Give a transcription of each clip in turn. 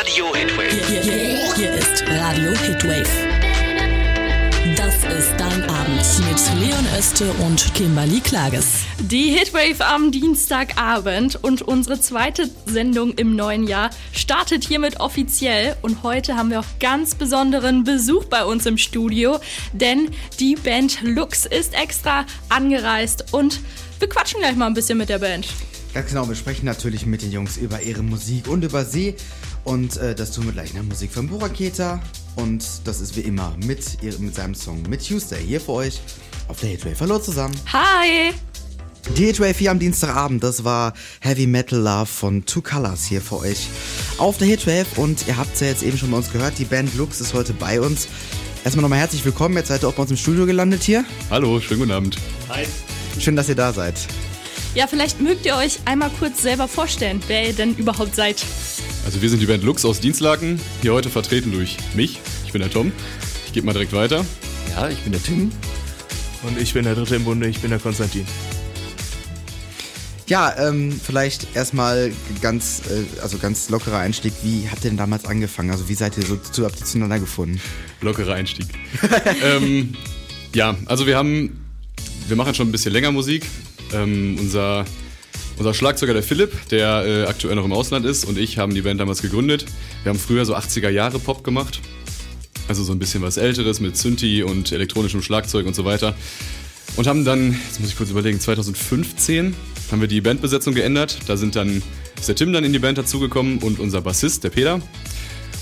Radio Hitwave. Hier, hier, hier ist Radio Hitwave. Das ist dein Abend mit Leon Öste und Kimberly Klages. Die Hitwave am Dienstagabend und unsere zweite Sendung im neuen Jahr startet hiermit offiziell. Und heute haben wir auch ganz besonderen Besuch bei uns im Studio, denn die Band Lux ist extra angereist und wir quatschen gleich mal ein bisschen mit der Band. Ganz genau, wir sprechen natürlich mit den Jungs über ihre Musik und über sie. Und äh, das tun wir gleich in der Musik von Buraketa. Und das ist wie immer mit, ihr, mit seinem Song mit Tuesday hier für euch auf der Hitwave. Hallo zusammen. Hi! Die Hitwave hier am Dienstagabend, das war Heavy Metal Love von Two Colors hier für euch auf der Hitwave. Und ihr habt es ja jetzt eben schon bei uns gehört, die Band Lux ist heute bei uns. Erstmal nochmal herzlich willkommen, jetzt seid ihr auch bei uns im Studio gelandet hier. Hallo, schönen guten Abend. Schön, dass ihr da seid. Ja, vielleicht mögt ihr euch einmal kurz selber vorstellen, wer ihr denn überhaupt seid. Also wir sind die Band Lux aus Dienstlaken, hier heute vertreten durch mich. Ich bin der Tom. Ich gebe mal direkt weiter. Ja, ich bin der Tim. Und ich bin der Dritte im Bunde, ich bin der Konstantin. Ja, ähm, vielleicht erstmal ganz, äh, also ganz lockerer Einstieg. Wie habt ihr denn damals angefangen? Also wie seid ihr so zu, habt ihr zueinander gefunden? Lockerer Einstieg. ähm, ja, also wir haben, wir machen schon ein bisschen länger Musik. Ähm, unser, unser Schlagzeuger, der Philipp, der äh, aktuell noch im Ausland ist, und ich haben die Band damals gegründet. Wir haben früher so 80er Jahre Pop gemacht. Also so ein bisschen was Älteres mit Synthi und elektronischem Schlagzeug und so weiter. Und haben dann, jetzt muss ich kurz überlegen, 2015 haben wir die Bandbesetzung geändert. Da sind dann, ist der Tim dann in die Band dazugekommen und unser Bassist, der Peter.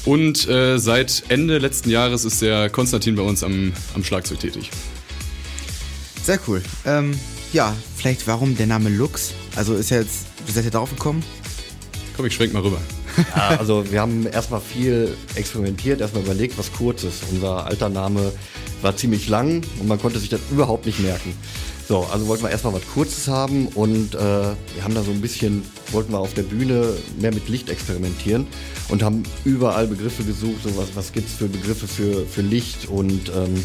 Und äh, seit Ende letzten Jahres ist der Konstantin bei uns am, am Schlagzeug tätig. Sehr cool. Ähm, ja, vielleicht warum der Name Lux? Also ist ja jetzt, wie seid ihr darauf gekommen? Komm, ich schwenk mal rüber. Ja, also wir haben erstmal viel experimentiert, erstmal überlegt, was kurz ist. Unser alter Name war ziemlich lang und man konnte sich das überhaupt nicht merken. So, also wollten wir erstmal was Kurzes haben und äh, wir haben da so ein bisschen, wollten wir auf der Bühne mehr mit Licht experimentieren und haben überall Begriffe gesucht, so was, was gibt es für Begriffe für, für Licht und ähm,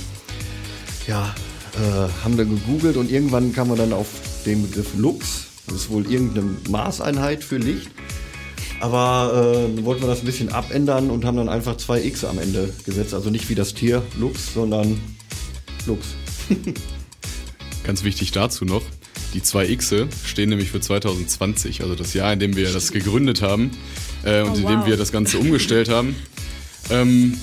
ja, äh, haben wir gegoogelt und irgendwann kam man dann auf den Begriff Lux. Das ist wohl irgendeine Maßeinheit für Licht. Aber äh, wollten wir das ein bisschen abändern und haben dann einfach zwei X am Ende gesetzt. Also nicht wie das Tier Lux, sondern Lux. Ganz wichtig dazu noch, die zwei Xe stehen nämlich für 2020, also das Jahr, in dem wir das gegründet haben äh, und Oh, in dem wow. wir das Ganze umgestellt haben. Ähm,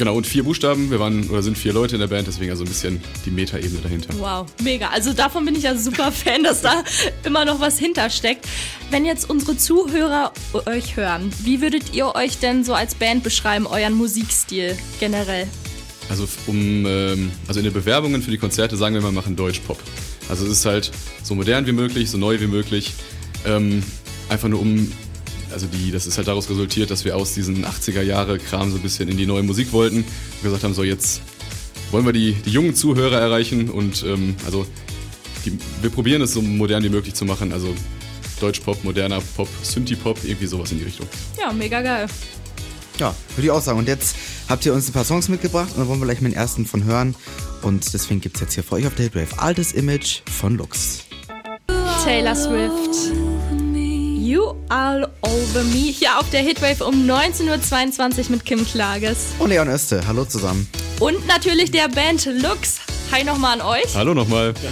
genau, und vier Buchstaben, wir waren oder sind vier Leute in der Band, deswegen also ein bisschen die Metaebene dahinter. Wow, mega. Also davon bin ich ja super Fan, dass da immer noch was hintersteckt. Wenn jetzt unsere Zuhörer euch hören, wie würdet ihr euch denn so als Band beschreiben, euren Musikstil generell? Also um, ähm, also in den Bewerbungen für die Konzerte sagen wir mal, wir machen Deutschpop. Also es ist halt so modern wie möglich, so neu wie möglich. Ähm, einfach nur um, also die, das ist halt daraus resultiert, dass wir aus diesen 80er Jahre Kram so ein bisschen in die neue Musik wollten und gesagt haben, so jetzt wollen wir die, die jungen Zuhörer erreichen und ähm, also die, wir probieren es so modern wie möglich zu machen. Also Deutschpop, moderner Pop, Synthie-Pop, irgendwie sowas in die Richtung. Ja, mega geil. Ja, würde ich auch sagen. Und jetzt habt ihr uns ein paar Songs mitgebracht und da wollen wir gleich mit den ersten von hören. Und deswegen gibt es jetzt hier für euch auf der Hitwave Altes Image von Lux. Taylor Swift. You All Over Me. Hier auf der Hitwave um 19.22 Uhr mit Kim Klages. Und Leon Öste, hallo zusammen. Und natürlich der Band Lux. Hi nochmal an euch. Hallo nochmal.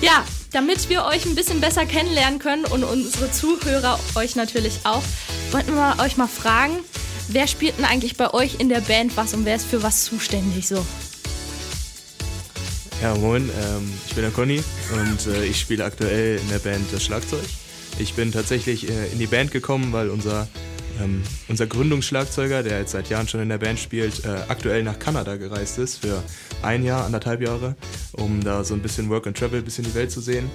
Ja, damit wir euch ein bisschen besser kennenlernen können und unsere Zuhörer euch natürlich auch, wollten wir euch mal fragen, wer spielt denn eigentlich bei euch in der Band was und wer ist für was zuständig so? Ja, moin, ähm, ich bin der Conny und äh, ich spiele aktuell in der Band das Schlagzeug. Ich bin tatsächlich äh, in die Band gekommen, weil unser, ähm, unser Gründungsschlagzeuger, der jetzt seit Jahren schon in der Band spielt, äh, aktuell nach Kanada gereist ist für ein Jahr, anderthalb Jahre, um da so ein bisschen Work and Travel, ein bisschen die Welt zu sehen.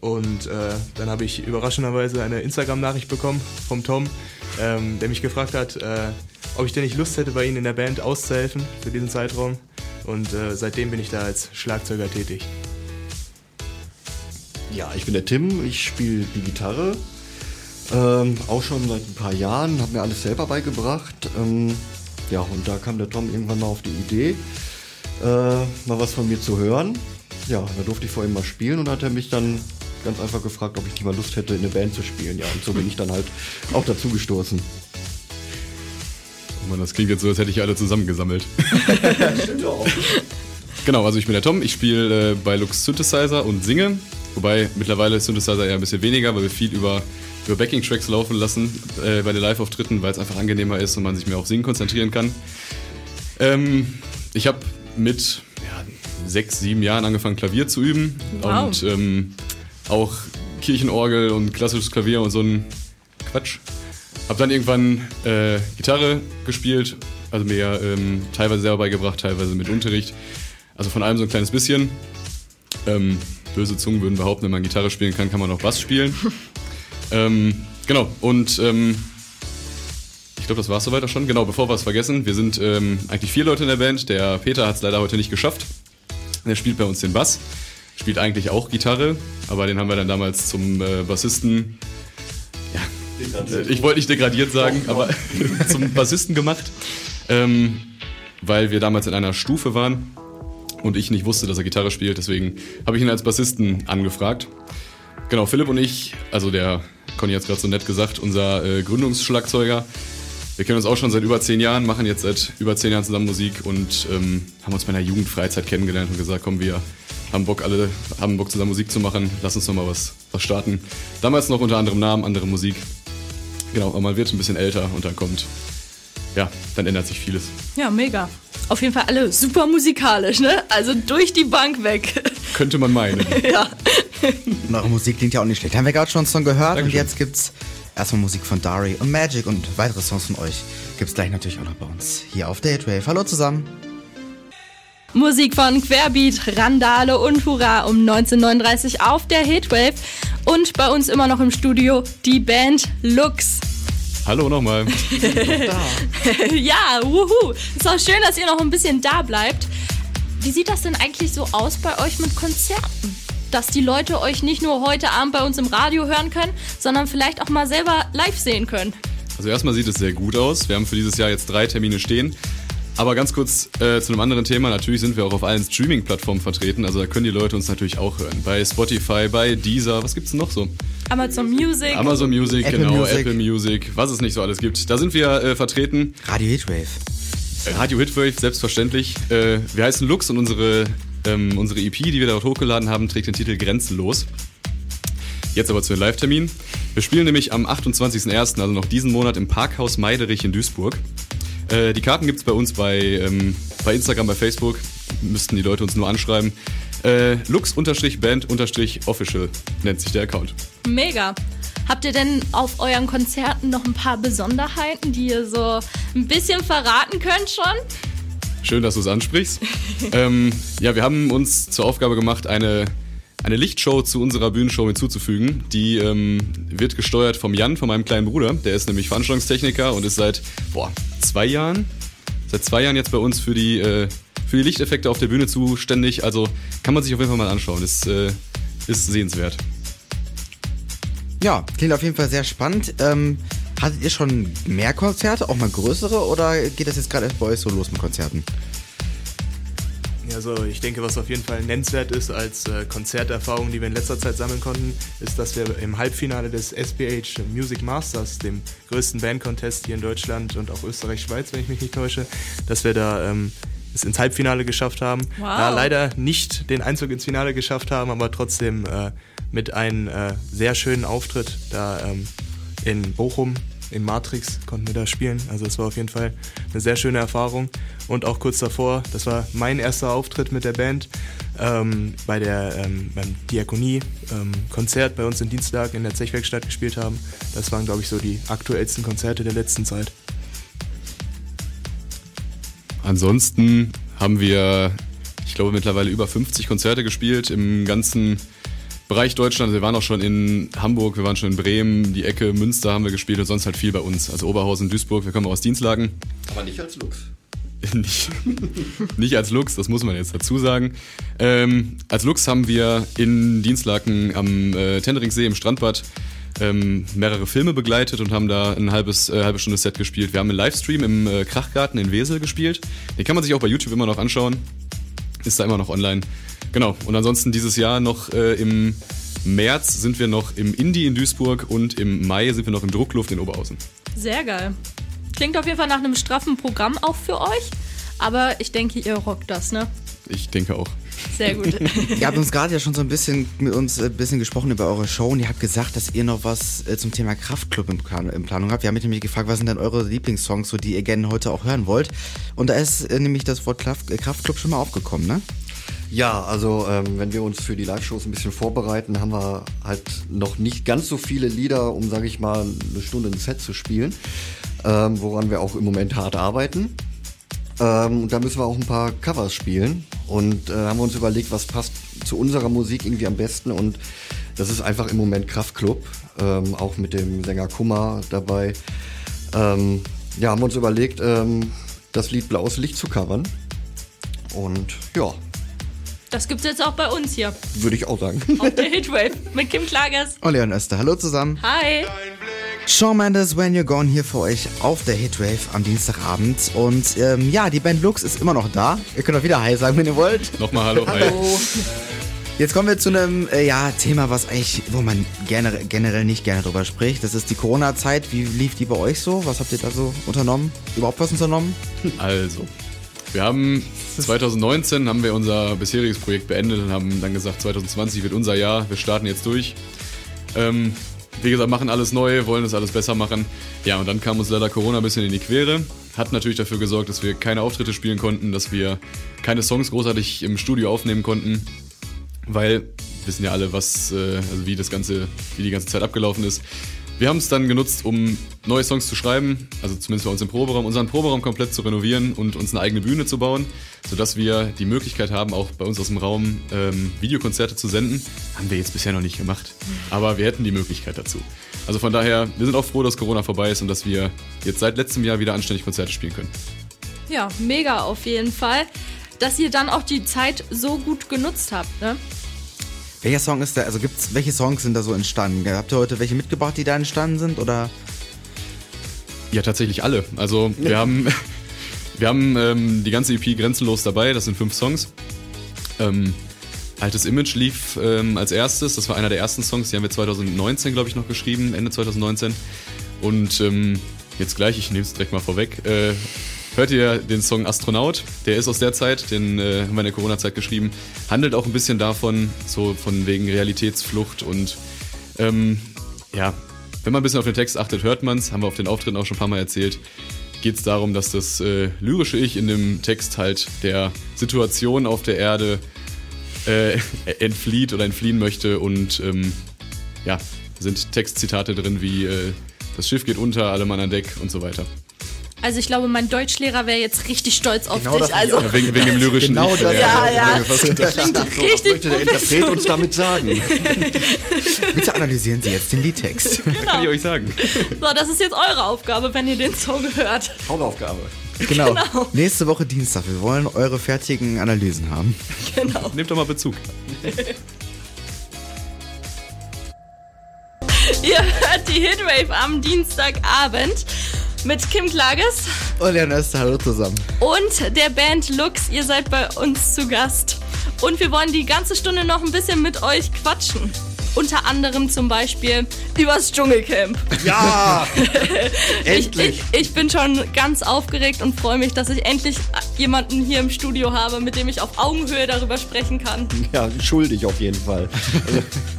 Und äh, dann habe ich überraschenderweise eine Instagram-Nachricht bekommen vom Tom, ähm, der mich gefragt hat, äh, ob ich denn nicht Lust hätte, bei Ihnen in der Band auszuhelfen für diesen Zeitraum. Und äh, seitdem bin ich da als Schlagzeuger tätig. Ja, ich bin der Tim, ich spiele die Gitarre. Ähm, auch schon seit ein paar Jahren, habe mir alles selber beigebracht. Ähm, ja, und da kam der Tom irgendwann mal auf die Idee, äh, mal was von mir zu hören. Ja, da durfte ich vor ihm mal spielen und hat er mich dann ganz einfach gefragt, ob ich nicht mal Lust hätte, in eine Band zu spielen. Ja, und so bin ich dann halt auch dazu gestoßen. Mann, das klingt jetzt so, als hätte ich alle zusammengesammelt. Stimmt auch. Genau, also ich bin der Tom, ich spiele äh, bei Lux Synthesizer und singe. Wobei mittlerweile Synthesizer eher ein bisschen weniger, weil wir viel über, über Backing-Tracks laufen lassen äh, bei den Live-Auftritten, weil es einfach angenehmer ist und man sich mehr auf Singen konzentrieren kann. Ähm, ich habe mit ja, sechs, sieben Jahren angefangen, Klavier zu üben. Wow. Und ähm, auch Kirchenorgel und klassisches Klavier und so ein Quatsch. Hab dann irgendwann äh, Gitarre gespielt, also mir ähm, teilweise selber beigebracht, teilweise mit Unterricht. Also von allem so ein kleines bisschen. Ähm, böse Zungen würden behaupten, wenn man Gitarre spielen kann, kann man auch Bass spielen. ähm, genau, und ähm, ich glaube, das war es soweit auch schon. Genau, bevor wir es vergessen, wir sind ähm, eigentlich vier Leute in der Band. Der Peter hat es leider heute nicht geschafft. Der spielt bei uns den Bass. Spielt eigentlich auch Gitarre, aber den haben wir dann damals zum äh, Bassisten äh, ich wollte nicht degradiert sagen, aber zum Bassisten gemacht, ähm, weil wir damals in einer Stufe waren und ich nicht wusste, dass er Gitarre spielt. Deswegen habe ich ihn als Bassisten angefragt. Genau, Philipp und ich, also der Conny hat es gerade so nett gesagt, unser äh, Gründungsschlagzeuger. Wir kennen uns auch schon seit über zehn Jahren, machen jetzt seit über zehn Jahren zusammen Musik und ähm, haben uns bei einer Jugendfreizeit kennengelernt und gesagt, komm, wir haben Bock, alle haben Bock zusammen Musik zu machen, lass uns noch mal was, was starten. Damals noch unter anderem Namen, andere Musik. Genau, aber man wird ein bisschen älter und dann kommt, ja, dann ändert sich vieles. Ja, mega. Auf jeden Fall alle super musikalisch, ne? Also durch die Bank weg. Könnte man meinen. ja. Und eure Musik klingt ja auch nicht schlecht. Haben wir gerade schon einen Song gehört Dankeschön. und jetzt gibt's erstmal Musik von Dari und Magic und weitere Songs von euch gibt's gleich natürlich auch noch bei uns hier auf der Hitwave. Hallo zusammen. Musik von Querbeat, Randale und Hurra um 1939 auf der Hitwave. Und bei uns immer noch im Studio die Band Lux. Hallo nochmal. ja, wuhu. Ist auch schön, dass ihr noch ein bisschen da bleibt. Wie sieht das denn eigentlich so aus bei euch mit Konzerten? Dass die Leute euch nicht nur heute Abend bei uns im Radio hören können, sondern vielleicht auch mal selber live sehen können. Also erstmal sieht es sehr gut aus. Wir haben für dieses Jahr jetzt drei Termine stehen. Aber ganz kurz äh, zu einem anderen Thema. Natürlich sind wir auch auf allen Streaming-Plattformen vertreten. Also da können die Leute uns natürlich auch hören. Bei Spotify, bei Deezer, was gibt's denn noch so? Amazon Music. Amazon Music, Apple genau, Music. Apple Music, was es nicht so alles gibt. Da sind wir äh, vertreten. Radio Hitwave. Radio Hitwave, selbstverständlich. Äh, wir heißen Lux und unsere, ähm, unsere EP, die wir dort hochgeladen haben, trägt den Titel Grenzenlos. Jetzt aber zu den Live-Terminen. Wir spielen nämlich am 28.01., also noch diesen Monat, im Parkhaus Meiderich in Duisburg. Äh, die Karten gibt's bei uns bei, ähm, bei Instagram, bei Facebook. Müssten die Leute uns nur anschreiben. Äh, Lux-Band-Official nennt sich der Account. Mega. Habt ihr denn auf euren Konzerten noch ein paar Besonderheiten, die ihr so ein bisschen verraten könnt schon? Schön, dass du es ansprichst. ähm, ja, wir haben uns zur Aufgabe gemacht, eine, eine Lichtshow zu unserer Bühnenshow hinzuzufügen. Die ähm, wird gesteuert vom Jan, von meinem kleinen Bruder. Der ist nämlich Veranstaltungstechniker und ist seit boah, zwei Jahren, seit zwei Jahren jetzt bei uns für die, äh, für die Lichteffekte auf der Bühne zuständig. Also kann man sich auf jeden Fall mal anschauen. Ist, äh, ist sehenswert. Ja, klingt auf jeden Fall sehr spannend. Ähm, hattet ihr schon mehr Konzerte, auch mal größere, oder geht das jetzt gerade erst bei euch so los mit Konzerten? Also ich denke, was auf jeden Fall nennenswert ist als äh, Konzerterfahrung, die wir in letzter Zeit sammeln konnten, ist, dass wir im Halbfinale des SPH Music Masters, dem größten Bandcontest hier in Deutschland und auch Österreich, Schweiz, wenn ich mich nicht täusche, dass wir da ähm, es ins Halbfinale geschafft haben. Wow. Ja, leider nicht den Einzug ins Finale geschafft haben, aber trotzdem äh, mit einem äh, sehr schönen Auftritt da ähm, in Bochum im Matrix konnten wir da spielen. Also es war auf jeden Fall eine sehr schöne Erfahrung. Und auch kurz davor, das war mein erster Auftritt mit der Band ähm, bei der ähm, beim Diakonie-Konzert bei uns in Dienstag in der Zechwerkstatt gespielt haben. Das waren, glaube ich, so die aktuellsten Konzerte der letzten Zeit. Ansonsten haben wir, ich glaube, mittlerweile über 50 Konzerte gespielt im ganzen Bereich Deutschland. Wir waren auch schon in Hamburg, wir waren schon in Bremen, die Ecke Münster haben wir gespielt und sonst halt viel bei uns. Also Oberhausen, Duisburg, wir kommen aus Dienstlagen. Aber nicht als Lux. nicht, nicht als Lux, das muss man jetzt dazu sagen. Ähm, als Lux haben wir in Dienstlaken am äh, Tenderingsee im Strandbad ähm, mehrere Filme begleitet und haben da ein halbes, äh, halbe Stunde Set gespielt. Wir haben einen Livestream im äh, Krachgarten in Wesel gespielt. Den kann man sich auch bei YouTube immer noch anschauen. Ist da immer noch online. Genau. Und ansonsten dieses Jahr noch äh, im März sind wir noch im Indie in Duisburg und im Mai sind wir noch im Druckluft in Oberhausen. Sehr geil. Klingt auf jeden Fall nach einem straffen Programm auch für euch. Aber ich denke, ihr rockt das, ne? Ich denke auch. Sehr gut. Ihr habt uns gerade ja schon so ein bisschen mit uns ein bisschen gesprochen über eure Show und ihr habt gesagt, dass ihr noch was äh, zum Thema Kraftclub in, Plan in Planung habt. Wir haben mich nämlich gefragt, was sind denn eure Lieblingssongs, so die ihr gerne heute auch hören wollt. Und da ist äh, nämlich das Wort Kraft, äh, Kraftclub schon mal aufgekommen, ne? Ja, also ähm, wenn wir uns für die Live-Shows ein bisschen vorbereiten, haben wir halt noch nicht ganz so viele Lieder, um, sage ich mal, eine Stunde ein Set zu spielen, ähm, woran wir auch im Moment hart arbeiten. Ähm, und da müssen wir auch ein paar Covers spielen und äh, haben wir uns überlegt, was passt zu unserer Musik irgendwie am besten und das ist einfach im Moment Kraftklub, ähm, auch mit dem Sänger Kummer dabei. Ähm, ja, haben wir uns überlegt, ähm, das Lied Blaues Licht zu covern und ja, Das gibt's jetzt auch bei uns hier würde ich auch sagen. auf der Hitwave mit Kim Klagers. Und Leon Öster, hallo zusammen. Hi. Shawn Mendes, When You're Gone hier für euch auf der Hitwave am Dienstagabend. Und ähm, ja, die Band Lux ist immer noch da. Ihr könnt auch wieder Hi sagen, wenn ihr wollt. Nochmal Hallo. Hi. Jetzt kommen wir zu einem äh, ja, Thema, was eigentlich, wo man generell, generell nicht gerne drüber spricht. Das ist die Corona-Zeit. Wie lief die bei euch so? Was habt ihr da so unternommen? Überhaupt was unternommen? Also, wir haben 2019 haben wir unser bisheriges Projekt beendet und haben dann gesagt, 2020 wird unser Jahr, wir starten jetzt durch. Ähm, wie gesagt, machen alles neu, wollen das alles besser machen. Ja, und dann kam uns leider Corona ein bisschen in die Quere. Hat natürlich dafür gesorgt, dass wir keine Auftritte spielen konnten, dass wir keine Songs großartig im Studio aufnehmen konnten, weil wissen ja alle, was, äh, also wie das ganze, wie die ganze Zeit abgelaufen ist. Wir haben es dann genutzt, um neue Songs zu schreiben, also zumindest bei uns im Proberaum, unseren Proberaum komplett zu renovieren und uns eine eigene Bühne zu bauen, sodass wir die Möglichkeit haben, auch bei uns aus dem Raum ähm, Videokonzerte zu senden. Haben wir jetzt bisher noch nicht gemacht, aber wir hätten die Möglichkeit dazu. Also von daher, wir sind auch froh, dass Corona vorbei ist und dass wir jetzt seit letztem Jahr wieder anständig Konzerte spielen können. Ja, mega auf jeden Fall. Dass ihr dann auch die Zeit so gut genutzt habt, ne? Welcher Song ist da, also gibt's, welche Songs sind da so entstanden? Habt ihr heute welche mitgebracht, die da entstanden sind? Oder? Ja, tatsächlich alle. Also wir haben, wir haben ähm, die ganze EP grenzenlos dabei, das sind fünf Songs. Ähm, Altes Image lief ähm, als erstes, das war einer der ersten Songs, die haben wir 2019, glaube ich, noch geschrieben, Ende 2019. Und ähm, jetzt gleich, ich nehme es direkt mal vorweg, äh, hört ihr den Song Astronaut, der ist aus der Zeit, den äh, haben wir in der Corona-Zeit geschrieben, handelt auch ein bisschen davon, so von wegen Realitätsflucht und ähm, ja, wenn man ein bisschen auf den Text achtet, hört man es, haben wir auf den Auftritten auch schon ein paar Mal erzählt, geht es darum, dass das äh, lyrische Ich in dem Text halt der Situation auf der Erde äh, entflieht oder entfliehen möchte und ähm, ja, sind Textzitate drin wie äh, das Schiff geht unter, alle Mann an Deck und so weiter. Also ich glaube, mein Deutschlehrer wäre jetzt richtig stolz auf Genau das dich. Also Ja, wegen, wegen dem lyrischen Genau Ich. das- Ja, ja. Was gedacht. klingt Was richtig möchte der Interpret uns damit sagen? Bitte analysieren Sie jetzt den Liedtext. kann ich euch sagen. So, das ist jetzt eure Aufgabe, wenn ihr den Song hört. Hausaufgabe. genau. Genau. Nächste Woche Dienstag. Wir wollen eure fertigen Analysen haben. Genau. Nehmt doch mal Bezug. Ihr hört die Hitwave am Dienstagabend mit Kim Klages Und Leon Öster, hallo zusammen. und der Band Lux. Ihr seid bei uns zu Gast. Und wir wollen die ganze Stunde noch ein bisschen mit euch quatschen. Unter anderem zum Beispiel übers Dschungelcamp. Ja! Ich, Endlich! ich, ich bin schon ganz aufgeregt und freue mich, dass ich endlich jemanden hier im Studio habe, mit dem ich auf Augenhöhe darüber sprechen kann. Ja, schuldig auf jeden Fall.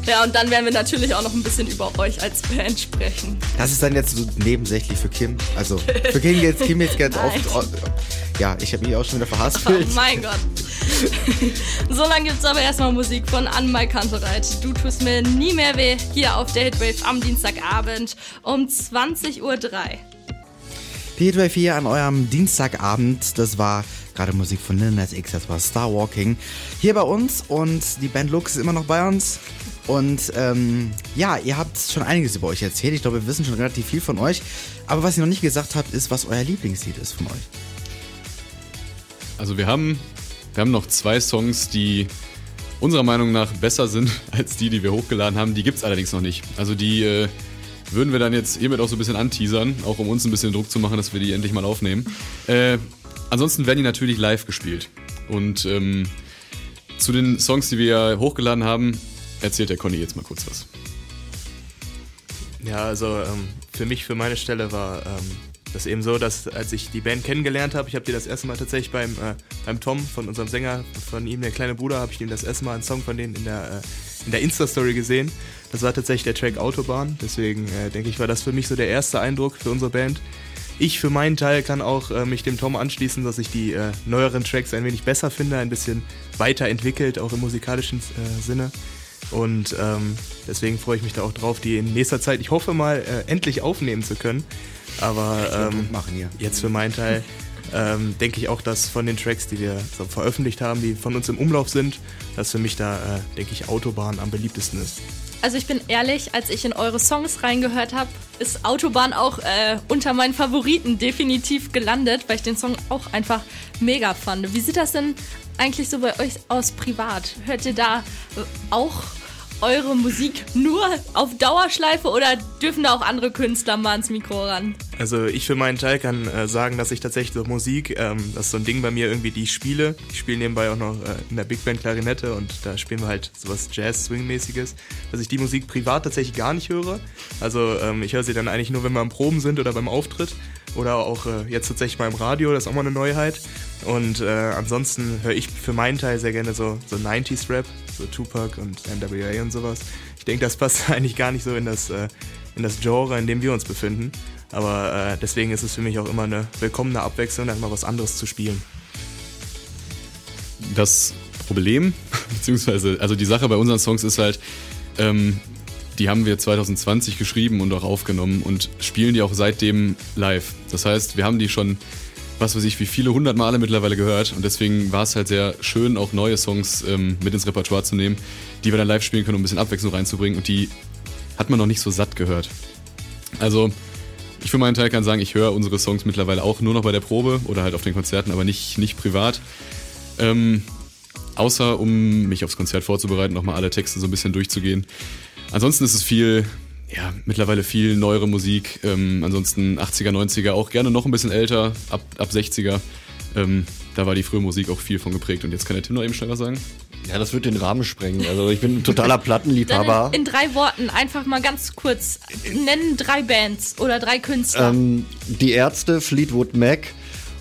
Ja, und dann werden wir natürlich auch noch ein bisschen über euch als Band sprechen. Das ist dann jetzt so nebensächlich für Kim. Also für Kim jetzt Kim jetzt ganz oft. Ja, ich habe mich auch schon wieder Oh verhaspelt. mein Gott. so lange gibt's aber erstmal Musik von Anmal Kantereit. Du tust mir nie mehr weh. Hier auf der Hitwave am Dienstagabend um 20.03 Uhr. Die Hitwave hier an eurem Dienstagabend. Das war gerade Musik von Lil Nas X, das war Star Walking. Hier bei uns und die Band Lux ist immer noch bei uns. Und ähm, ja, ihr habt schon einiges über euch erzählt. Ich glaube, wir wissen schon relativ viel von euch. Aber was ihr noch nicht gesagt habt, ist, was euer Lieblingslied ist von euch. Also wir haben, wir haben noch zwei Songs, die unserer Meinung nach besser sind als die, die wir hochgeladen haben. Die gibt's allerdings noch nicht. Also die äh, würden wir dann jetzt hiermit auch so ein bisschen anteasern, auch um uns ein bisschen Druck zu machen, dass wir die endlich mal aufnehmen. Äh, ansonsten werden die natürlich live gespielt. Und ähm, zu den Songs, die wir hochgeladen haben, erzählt der Conny jetzt mal kurz was. Ja, also ähm, für mich, für meine Stelle war ähm, das eben so, dass als ich die Band kennengelernt habe, ich habe die das erste Mal tatsächlich beim, äh, beim Tom, von unserem Sänger, von ihm, der kleine Bruder, habe ich ihm das erste Mal einen Song von denen in der, äh, der Insta-Story gesehen. Das war tatsächlich der Track Autobahn, deswegen äh, denke ich, war das für mich so der erste Eindruck für unsere Band. Ich für meinen Teil kann auch äh, mich dem Tom anschließen, dass ich die äh, neueren Tracks ein wenig besser finde, ein bisschen weiterentwickelt, auch im musikalischen äh, Sinne. Und ähm, deswegen freue ich mich da auch drauf, die in nächster Zeit, ich hoffe mal, äh, endlich aufnehmen zu können. Aber ähm, machen hier. jetzt für meinen Teil ähm, denke ich auch, dass von den Tracks, die wir so veröffentlicht haben, die von uns im Umlauf sind, dass für mich da, äh, denke ich, Autobahn am beliebtesten ist. Also ich bin ehrlich, als ich in eure Songs reingehört habe, ist Autobahn auch äh, unter meinen Favoriten definitiv gelandet, weil ich den Song auch einfach mega fand. Wie sieht das denn eigentlich so bei euch aus privat? Hört ihr da äh, auch eure Musik nur auf Dauerschleife oder dürfen da auch andere Künstler mal ans Mikro ran? Also ich für meinen Teil kann äh, sagen, dass ich tatsächlich so Musik, ähm, das ist so ein Ding bei mir irgendwie, die ich spiele. Ich spiele nebenbei auch noch äh, in der Big Band Klarinette und da spielen wir halt sowas Jazz-Swing-mäßiges, dass ich die Musik privat tatsächlich gar nicht höre. Also ähm, ich höre sie dann eigentlich nur, wenn wir am Proben sind oder beim Auftritt oder auch äh, jetzt tatsächlich mal im Radio, das ist auch mal eine Neuheit. Und äh, ansonsten höre ich für meinen Teil sehr gerne so, so 90s-Rap, so Tupac und NWA und sowas. Ich denke, das passt eigentlich gar nicht so in das, äh, in das Genre, in dem wir uns befinden. Aber äh, deswegen ist es für mich auch immer eine willkommene Abwechslung, dann mal was anderes zu spielen. Das Problem, beziehungsweise, also die Sache bei unseren Songs ist halt, ähm, die haben wir 2020 geschrieben und auch aufgenommen und spielen die auch seitdem live. Das heißt, wir haben die schon, was weiß ich, wie viele hundert Male mittlerweile gehört und deswegen war es halt sehr schön, auch neue Songs ähm, mit ins Repertoire zu nehmen, die wir dann live spielen können, um ein bisschen Abwechslung reinzubringen und die hat man noch nicht so satt gehört. Also, ich für meinen Teil kann sagen, ich höre unsere Songs mittlerweile auch nur noch bei der Probe oder halt auf den Konzerten, aber nicht, nicht privat. Ähm, außer um mich aufs Konzert vorzubereiten, nochmal alle Texte so ein bisschen durchzugehen. Ansonsten ist es viel, ja, mittlerweile viel neuere Musik. Ähm, ansonsten 80er, 90er, auch gerne noch ein bisschen älter, ab, ab 60er. Ähm, da war die frühe Musik auch viel von geprägt. Und jetzt kann der Tim noch eben schnell was sagen. Ja, das wird den Rahmen sprengen. Also ich bin ein totaler Dann Plattenliebhaber. in, in drei Worten einfach mal ganz kurz nennen drei Bands oder drei Künstler. Ähm, die Ärzte, Fleetwood Mac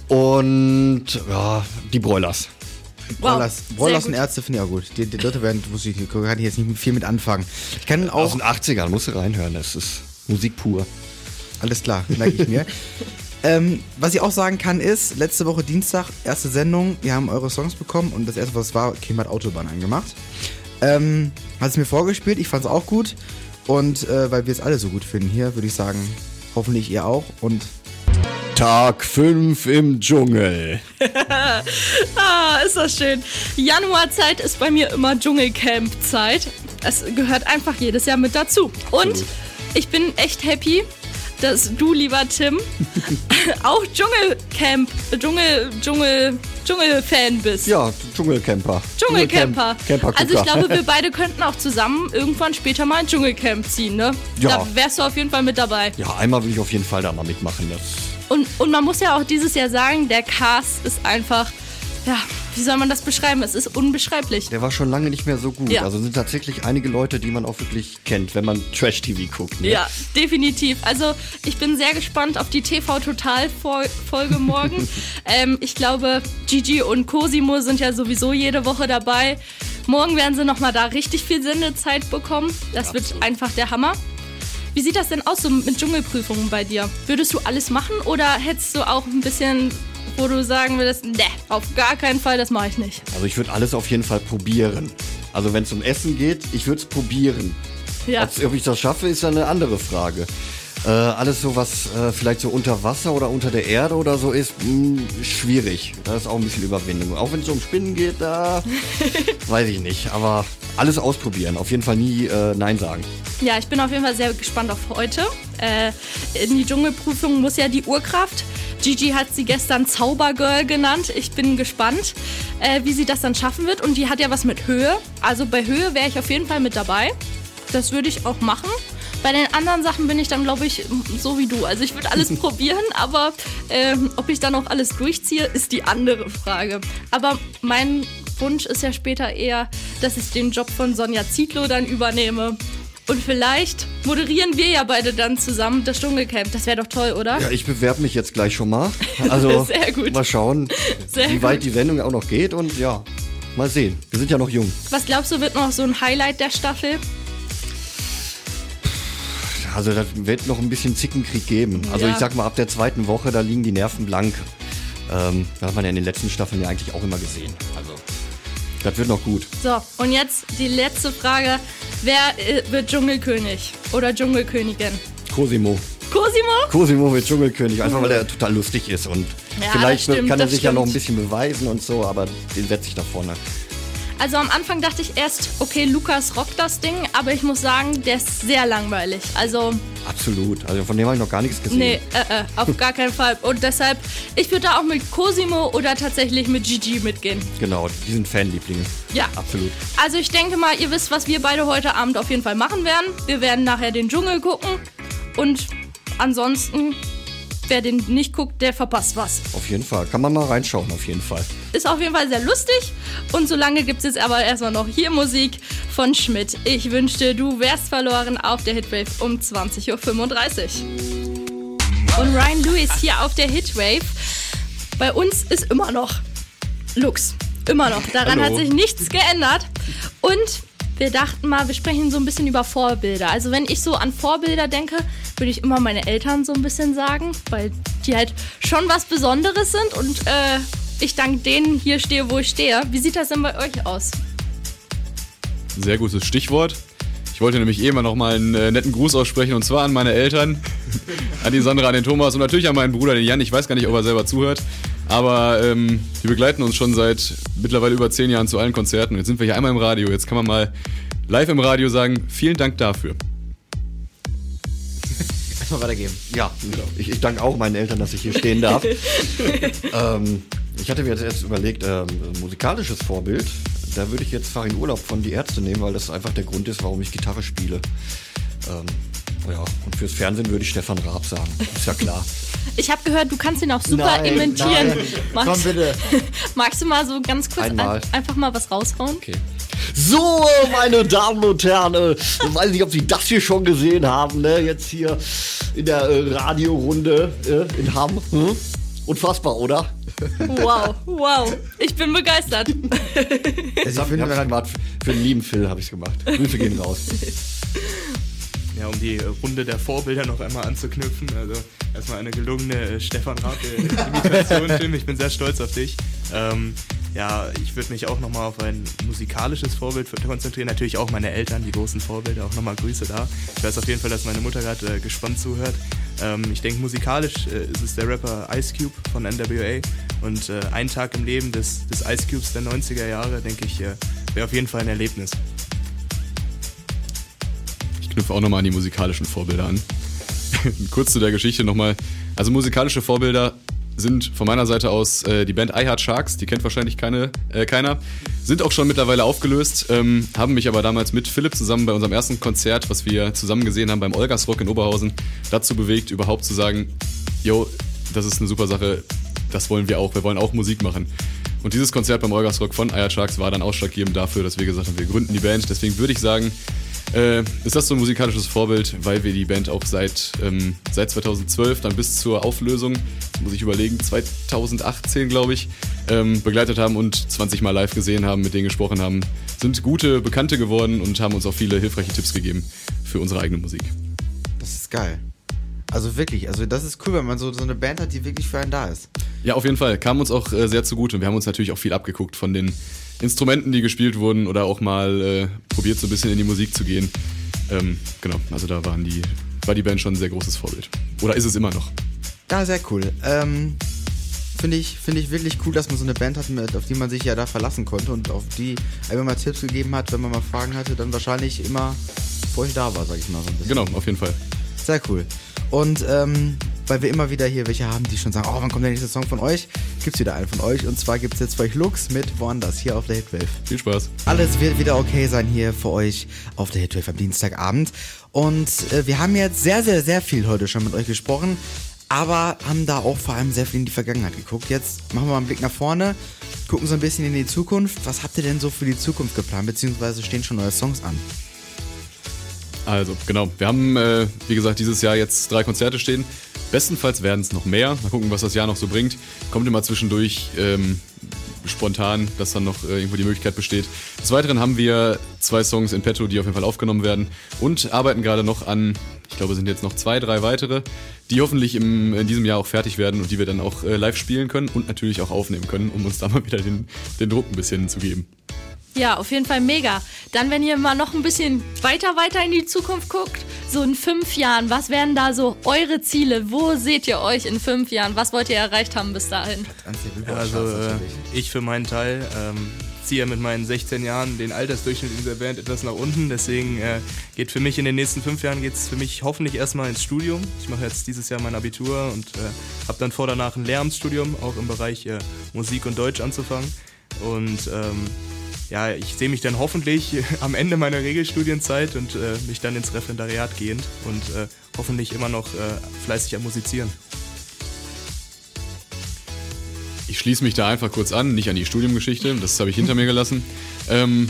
und ja, die Broilers. Broilers gut. und Ärzte finde ich auch gut. Die, die dritte Band muss ich, kann ich jetzt nicht viel mit anfangen. Ich kann Aus auch, den 80ern, musst du reinhören, das ist Musik pur. alles klar, merke ich mir. ähm, was ich auch sagen kann ist, letzte Woche Dienstag, erste Sendung, wir haben eure Songs bekommen und das erste, was war, Kim hat Autobahn angemacht. Ähm, hat es mir vorgespielt, ich fand es auch gut und äh, weil wir es alle so gut finden hier, würde ich sagen, hoffentlich ihr auch und Tag 5 im Dschungel. Ah, ist das schön. Januarzeit ist bei mir immer Dschungelcamp-Zeit. Es gehört einfach jedes Jahr mit dazu. Und ich bin echt happy, dass du, lieber Tim, auch Dschungelcamp, Dschungel, Dschungel, Dschungelfan bist. Ja, Dschungelcamper. Dschungelcamper. Camper also ich glaube, wir beide könnten auch zusammen irgendwann später mal ein Dschungelcamp ziehen, ne? Ja. Da wärst du auf jeden Fall mit dabei. Ja, einmal will ich auf jeden Fall da mal mitmachen. Das Und, und man muss ja auch dieses Jahr sagen, der Cast ist einfach, ja, wie soll man das beschreiben? Es ist unbeschreiblich. Der war schon lange nicht mehr so gut. Ja. Also sind tatsächlich einige Leute, die man auch wirklich kennt, wenn man Trash-TV guckt. Ne? Ja, definitiv. Also ich bin sehr gespannt auf die TV-Total-Folge morgen. ähm, ich glaube, Gigi und Cosimo sind ja sowieso jede Woche dabei. Morgen werden sie nochmal da richtig viel Sendezeit bekommen. Das wird einfach der Hammer. Wie sieht das denn aus so mit Dschungelprüfungen bei dir? Würdest du alles machen oder hättest du auch ein bisschen, wo du sagen würdest, ne, auf gar keinen Fall, das mache ich nicht? Also ich würde alles auf jeden Fall probieren. Also wenn es um Essen geht, ich würde es probieren. Ja. Ob ich das schaffe, ist dann eine andere Frage. Äh, alles so, was äh, vielleicht so unter Wasser oder unter der Erde oder so ist, mh, schwierig. Da ist auch ein bisschen Überwindung. Auch wenn es um Spinnen geht, da weiß ich nicht. Aber alles ausprobieren. Auf jeden Fall nie äh, Nein sagen. Ja, ich bin auf jeden Fall sehr gespannt auf heute. Äh, in die Dschungelprüfung muss ja die Urkraft. Gigi hat sie gestern Zaubergirl genannt. Ich bin gespannt, äh, wie sie das dann schaffen wird. Und die hat ja was mit Höhe. Also bei Höhe wäre ich auf jeden Fall mit dabei. Das würde ich auch machen. Bei den anderen Sachen bin ich dann, glaube ich, so wie du. Also ich würde alles probieren, aber ähm, ob ich dann auch alles durchziehe, ist die andere Frage. Aber mein Wunsch ist ja später eher, dass ich den Job von Sonja Zietlow dann übernehme. Und vielleicht moderieren wir ja beide dann zusammen das Dschungelcamp. Das wäre doch toll, oder? Ja, ich bewerbe mich jetzt gleich schon mal. Also Sehr gut. mal schauen, Sehr wie weit gut. die Wendung auch noch geht und ja, mal sehen. Wir sind ja noch jung. Was glaubst du, wird noch so ein Highlight der Staffel? Also das wird noch ein bisschen Zickenkrieg geben. Also Ja. ich sag mal, ab der zweiten Woche, da liegen die Nerven blank. Ähm, das hat man ja in den letzten Staffeln ja eigentlich auch immer gesehen. Also das wird noch gut. So, und jetzt die letzte Frage. Wer äh, wird Dschungelkönig oder Dschungelkönigin? Cosimo. Cosimo? Cosimo wird Dschungelkönig, einfach weil er total lustig ist und Ja, vielleicht stimmt, kann er sich ja noch ein stimmt. bisschen beweisen und so, aber den setze ich da vorne. Also am Anfang dachte ich erst, okay, Lukas rockt das Ding, aber ich muss sagen, der ist sehr langweilig. Also, Absolut. Also von dem habe ich noch gar nichts gesehen. nee, äh, äh, auf gar keinen Fall. Und deshalb, ich würde da auch mit Cosimo oder tatsächlich mit Gigi mitgehen. Genau, die sind Fanlieblinge. Ja. Absolut. Also ich denke mal, ihr wisst, was wir beide heute Abend auf jeden Fall machen werden. Wir werden nachher den Dschungel gucken und ansonsten, wer den nicht guckt, der verpasst was. Auf jeden Fall. Kann man mal reinschauen, auf jeden Fall. Ist auf jeden Fall sehr lustig und solange gibt es jetzt aber erstmal noch hier Musik von Schmidt. Ich wünschte, du wärst verloren auf der Hitwave um 20.35 Uhr. Und Ryan Lewis hier auf der Hitwave. Bei uns ist immer noch Lux. Immer noch. Daran Hallo. hat sich nichts geändert. Und wir dachten mal, wir sprechen so ein bisschen über Vorbilder. Also wenn ich so an Vorbilder denke, würde ich immer meine Eltern so ein bisschen sagen, weil die halt schon was Besonderes sind und äh, ich dank denen hier stehe, wo ich stehe. Wie sieht das denn bei euch aus? Sehr gutes Stichwort. Ich wollte nämlich eben noch mal einen äh, netten Gruß aussprechen und zwar an meine Eltern, an die Sandra, an den Thomas und natürlich an meinen Bruder, den Jan. Ich weiß gar nicht, ob er selber zuhört, aber ähm, die begleiten uns schon seit mittlerweile über zehn Jahren zu allen Konzerten. Jetzt sind wir hier einmal im Radio. Jetzt kann man mal live im Radio sagen, vielen Dank dafür. Erstmal weitergeben. Ja, ich, ich danke auch meinen Eltern, dass ich hier stehen darf. ähm, ich hatte mir jetzt erst überlegt, ähm, musikalisches Vorbild, da würde ich jetzt Farin Urlaub von Die Ärzte nehmen, weil das einfach der Grund ist, warum ich Gitarre spiele. Ähm, ja, und fürs Fernsehen würde ich Stefan Raab sagen. Ist ja klar. Ich habe gehört, du kannst ihn auch super Nein, imitieren. nein. Magst, Komm bitte. magst du mal so ganz kurz Einmal. ein, einfach mal was raushauen? Okay. So, meine Damen und Herren, äh, ich weiß nicht, ob Sie das hier schon gesehen haben, ne? jetzt hier in der äh, Radiorunde äh, in Hamm. Hm? Unfassbar, oder? Wow, wow. Ich bin begeistert. Also ich Ich finde, man hat gemacht. Für den lieben Phil habe ich gemacht. Grüße gehen raus. Ja, um die äh, Runde der Vorbilder noch einmal anzuknüpfen. Also erstmal eine gelungene äh, Stefan Raab äh, Tim. Ich bin sehr stolz auf dich. Ähm, ja, ich würde mich auch nochmal auf ein musikalisches Vorbild konzentrieren. Natürlich auch meine Eltern, die großen Vorbilder. Auch nochmal Grüße da. Ich weiß auf jeden Fall, dass meine Mutter gerade äh, gespannt zuhört. Ähm, ich denke, musikalisch äh, ist es der Rapper Ice Cube von NWA. Und äh, ein Tag im Leben des, des Ice Cubes der 90er Jahre, denke ich, wäre auf jeden Fall ein Erlebnis. Knüpfe auch nochmal an die musikalischen Vorbilder an. Kurz zu der Geschichte nochmal. Also musikalische Vorbilder sind von meiner Seite aus äh, die Band I Heart Sharks, die kennt wahrscheinlich keine, äh, keiner. Sind auch schon mittlerweile aufgelöst, ähm, haben mich aber damals mit Philipp zusammen bei unserem ersten Konzert, was wir zusammen gesehen haben beim Olgas Rock in Oberhausen, dazu bewegt, überhaupt zu sagen, yo, das ist eine super Sache, das wollen wir auch, wir wollen auch Musik machen. Und dieses Konzert beim Olgas Rock von I Heart Sharks war dann ausschlaggebend dafür, dass wir gesagt haben, wir gründen die Band. Deswegen würde ich sagen, äh, ist das so ein musikalisches Vorbild, weil wir die Band auch seit, ähm, seit 2012 dann bis zur Auflösung, muss ich überlegen, 2018 glaube ich, ähm, begleitet haben und 20 Mal live gesehen haben, mit denen gesprochen haben, sind gute Bekannte geworden und haben uns auch viele hilfreiche Tipps gegeben für unsere eigene Musik. Das ist geil. Also wirklich, also das ist cool, wenn man so, so eine Band hat, die wirklich für einen da ist. Ja, auf jeden Fall. Kam uns auch äh, sehr zugute und wir haben uns natürlich auch viel abgeguckt von den Instrumenten, die gespielt wurden oder auch mal äh, probiert, so ein bisschen in die Musik zu gehen. Ähm, genau, also da waren die, war die Band schon ein sehr großes Vorbild. Oder ist es immer noch? Ja, sehr cool. Ähm, Finde ich, finde ich wirklich cool, dass man so eine Band hat, mit, auf die man sich ja da verlassen konnte und auf die einfach mal Tipps gegeben hat, wenn man mal Fragen hatte, dann wahrscheinlich immer vor euch da war, sag ich mal so ein bisschen. Genau, auf jeden Fall. Sehr cool. Und ähm, weil wir immer wieder hier welche haben, die schon sagen, oh, wann kommt der nächste Song von euch? Gibt's wieder einen von euch. Und zwar gibt's jetzt für euch Lux mit Woanders hier auf der Hitwave. Viel Spaß. Alles wird wieder okay sein hier für euch auf der Hitwave am Dienstagabend. Und äh, wir haben jetzt sehr, sehr, sehr viel heute schon mit euch gesprochen. aber haben da auch vor allem sehr viel in die Vergangenheit geguckt. Jetzt machen wir mal einen Blick nach vorne, gucken so ein bisschen in die Zukunft. Was habt ihr denn so für die Zukunft geplant, beziehungsweise stehen schon neue Songs an? Also, genau. Wir haben, äh, wie gesagt, dieses Jahr jetzt drei Konzerte stehen. Bestenfalls werden es noch mehr. Mal gucken, was das Jahr noch so bringt. Kommt immer zwischendurch ähm, spontan, dass dann noch äh, irgendwo die Möglichkeit besteht. Des Weiteren haben wir zwei Songs in petto, die auf jeden Fall aufgenommen werden und arbeiten gerade noch an, ich glaube, sind jetzt noch zwei, drei weitere, die hoffentlich im, in diesem Jahr auch fertig werden und die wir dann auch äh, live spielen können und natürlich auch aufnehmen können, um uns da mal wieder den, den Druck ein bisschen zu geben. Ja, auf jeden Fall mega. Dann, wenn ihr mal noch ein bisschen weiter, weiter in die Zukunft guckt, so in fünf Jahren, was wären da so eure Ziele? Wo seht ihr euch in fünf Jahren? Was wollt ihr erreicht haben bis dahin? Ja, also äh, ich für meinen Teil ähm, ziehe mit meinen 16 Jahren den Altersdurchschnitt in dieser Band etwas nach unten. Deswegen äh, geht für mich in den nächsten fünf Jahren geht's für mich hoffentlich erstmal ins Studium. Ich mache jetzt dieses Jahr mein Abitur und äh, habe dann vor danach ein Lehramtsstudium, auch im Bereich äh, Musik und Deutsch anzufangen. Und ähm, ja, ich sehe mich dann hoffentlich am Ende meiner Regelstudienzeit und äh, mich dann ins Referendariat gehend und äh, hoffentlich immer noch äh, fleißig am Musizieren. Ich schließe mich da einfach kurz an, nicht an die Studiumgeschichte, das habe ich hinter mir gelassen. Ähm,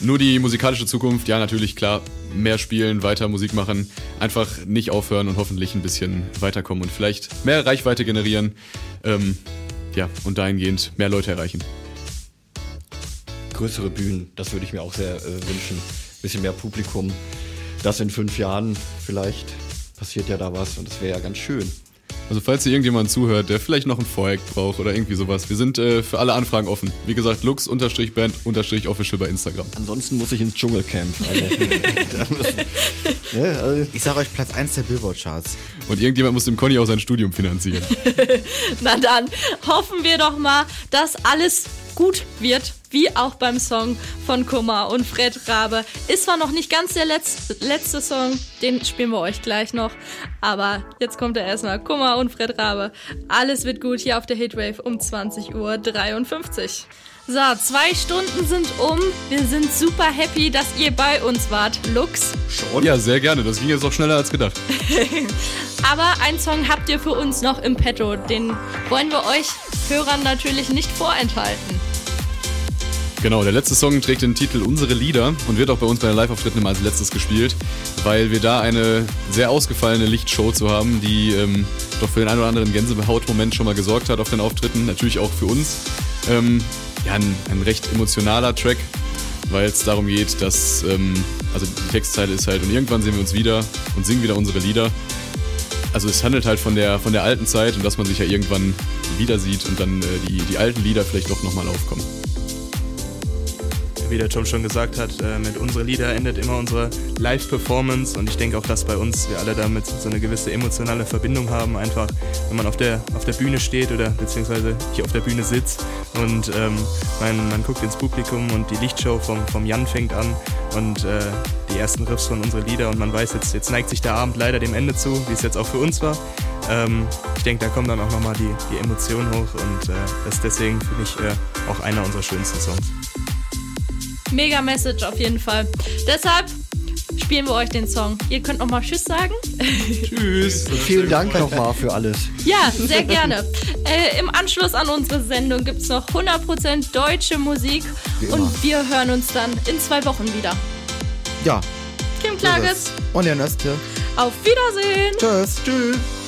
nur die musikalische Zukunft, ja natürlich klar, mehr spielen, weiter Musik machen, einfach nicht aufhören und hoffentlich ein bisschen weiterkommen und vielleicht mehr Reichweite generieren, ähm, ja, und dahingehend mehr Leute erreichen größere Bühnen, das würde ich mir auch sehr äh, wünschen. Bisschen mehr Publikum. Das in fünf Jahren vielleicht passiert ja da was und das wäre ja ganz schön. Also falls hier irgendjemand zuhört, der vielleicht noch ein Vorhack braucht oder irgendwie sowas, wir sind äh, für alle Anfragen offen. Wie gesagt, lux-band-official bei Instagram. Ansonsten muss ich ins Dschungelcamp. Also, ja, also ich sage euch Platz 1 der Billboard-Charts. Und irgendjemand muss dem Conny auch sein Studium finanzieren. Na dann hoffen wir doch mal, dass alles gut wird, wie auch beim Song von Kummer und Fred Rabe. Ist zwar noch nicht ganz der letzte, letzte Song, den spielen wir euch gleich noch, aber jetzt kommt er erstmal Kummer und Fred Rabe. Alles wird gut hier auf der Hitwave um 20.53 Uhr. So, zwei Stunden sind um. Wir sind super happy, dass ihr bei uns wart. Lux. Schon? Ja, sehr gerne. Das ging jetzt auch schneller als gedacht. Aber einen Song habt ihr für uns noch im Petto. Den wollen wir euch Hörern natürlich nicht vorenthalten. Genau, der letzte Song trägt den Titel Unsere Lieder und wird auch bei uns bei den Live-Auftritten immer als letztes gespielt, weil wir da eine sehr ausgefallene Lichtshow zu haben, die ähm, doch für den einen oder anderen Gänsehaut-Moment schon mal gesorgt hat auf den Auftritten. Natürlich auch für uns. Ähm, ja, ein, ein, recht emotionaler Track, weil es darum geht, dass, ähm, also die Textzeile ist halt, und irgendwann sehen wir uns wieder und singen wieder unsere Lieder. Also es handelt halt von der, von der alten Zeit und dass man sich ja irgendwann wieder sieht und dann äh, die, die alten Lieder vielleicht doch nochmal aufkommen wie der Tom schon gesagt hat, äh, mit unseren Lieder endet immer unsere Live-Performance. Und ich denke auch, dass bei uns wir alle damit so eine gewisse emotionale Verbindung haben, einfach wenn man auf der, auf der Bühne steht oder beziehungsweise hier auf der Bühne sitzt. Und ähm, man, man guckt ins Publikum und die Lichtshow vom, vom Jan fängt an. Und äh, die ersten Riffs von unseren Lieder. Und man weiß, jetzt, jetzt neigt sich der Abend leider dem Ende zu, wie es jetzt auch für uns war. Ähm, ich denke, da kommen dann auch nochmal die, die Emotionen hoch. Und äh, das ist deswegen für mich äh, auch einer unserer schönsten Songs. Mega Message auf jeden Fall. Deshalb spielen wir euch den Song. Ihr könnt nochmal Tschüss sagen. Tschüss. Und vielen Dank nochmal für alles. Ja, sehr gerne. Äh, Im Anschluss an unsere Sendung gibt es noch 100% deutsche Musik und wir hören uns dann in zwei Wochen wieder. Ja. Kim Klages. Und Jan Öste. Auf Wiedersehen. Tschüss. Tschüss.